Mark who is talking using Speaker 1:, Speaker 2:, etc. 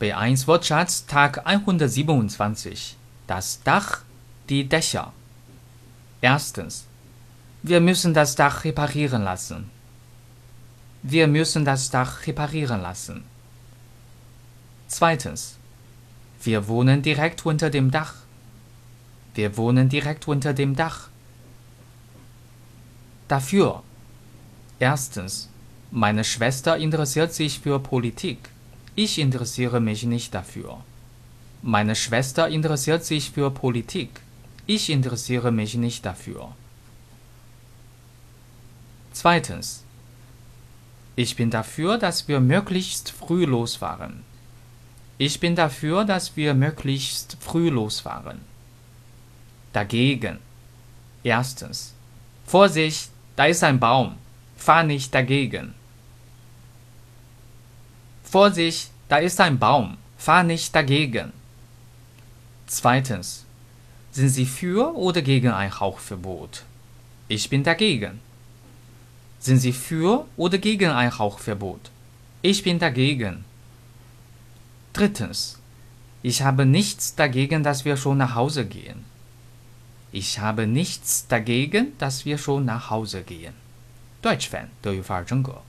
Speaker 1: B1 Wortschatz Tag 127. Das Dach, die Dächer. Erstens. Wir müssen das Dach reparieren lassen. Wir müssen das Dach reparieren lassen. Zweitens. Wir wohnen direkt unter dem Dach. Wir wohnen direkt unter dem Dach. Dafür. Erstens. Meine Schwester interessiert sich für Politik. Ich interessiere mich nicht dafür. Meine Schwester interessiert sich für Politik. Ich interessiere mich nicht dafür. Zweitens. Ich bin dafür, dass wir möglichst früh losfahren. Ich bin dafür, dass wir möglichst früh losfahren. Dagegen. Erstens. Vorsicht, da ist ein Baum. Fahr nicht dagegen. Vorsicht, da ist ein Baum. Fahr nicht dagegen. Zweitens. Sind Sie für oder gegen ein Rauchverbot? Ich bin dagegen. Sind Sie für oder gegen ein Rauchverbot? Ich bin dagegen. Drittens. Ich habe nichts dagegen, dass wir schon nach Hause gehen. Ich habe nichts dagegen, dass wir schon nach Hause gehen. Deutsch Fan 德语范儿真格。